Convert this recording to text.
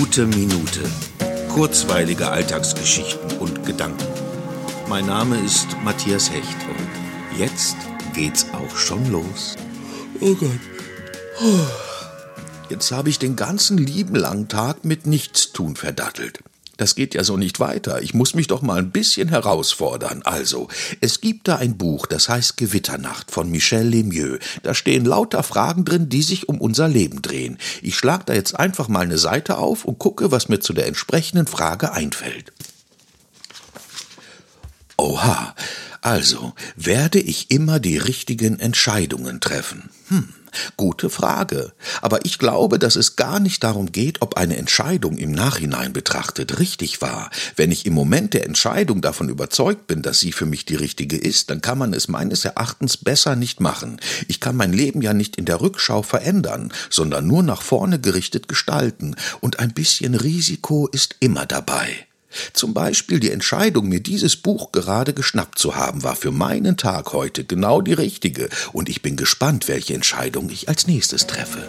Gute Minute. Kurzweilige Alltagsgeschichten und Gedanken. Mein Name ist Matthias Hecht und jetzt geht's auch schon los. Oh Gott. Jetzt habe ich den ganzen lieben langen Tag mit Nichtstun verdattelt. Das geht ja so nicht weiter. Ich muss mich doch mal ein bisschen herausfordern. Also, es gibt da ein Buch, das heißt Gewitternacht von Michel Lemieux. Da stehen lauter Fragen drin, die sich um unser Leben drehen. Ich schlag da jetzt einfach mal eine Seite auf und gucke, was mir zu der entsprechenden Frage einfällt. Oha, also, werde ich immer die richtigen Entscheidungen treffen? Hm. Gute Frage. Aber ich glaube, dass es gar nicht darum geht, ob eine Entscheidung im Nachhinein betrachtet richtig war. Wenn ich im Moment der Entscheidung davon überzeugt bin, dass sie für mich die richtige ist, dann kann man es meines Erachtens besser nicht machen. Ich kann mein Leben ja nicht in der Rückschau verändern, sondern nur nach vorne gerichtet gestalten. Und ein bisschen Risiko ist immer dabei. Zum Beispiel die Entscheidung, mir dieses Buch gerade geschnappt zu haben, war für meinen Tag heute genau die richtige, und ich bin gespannt, welche Entscheidung ich als nächstes treffe.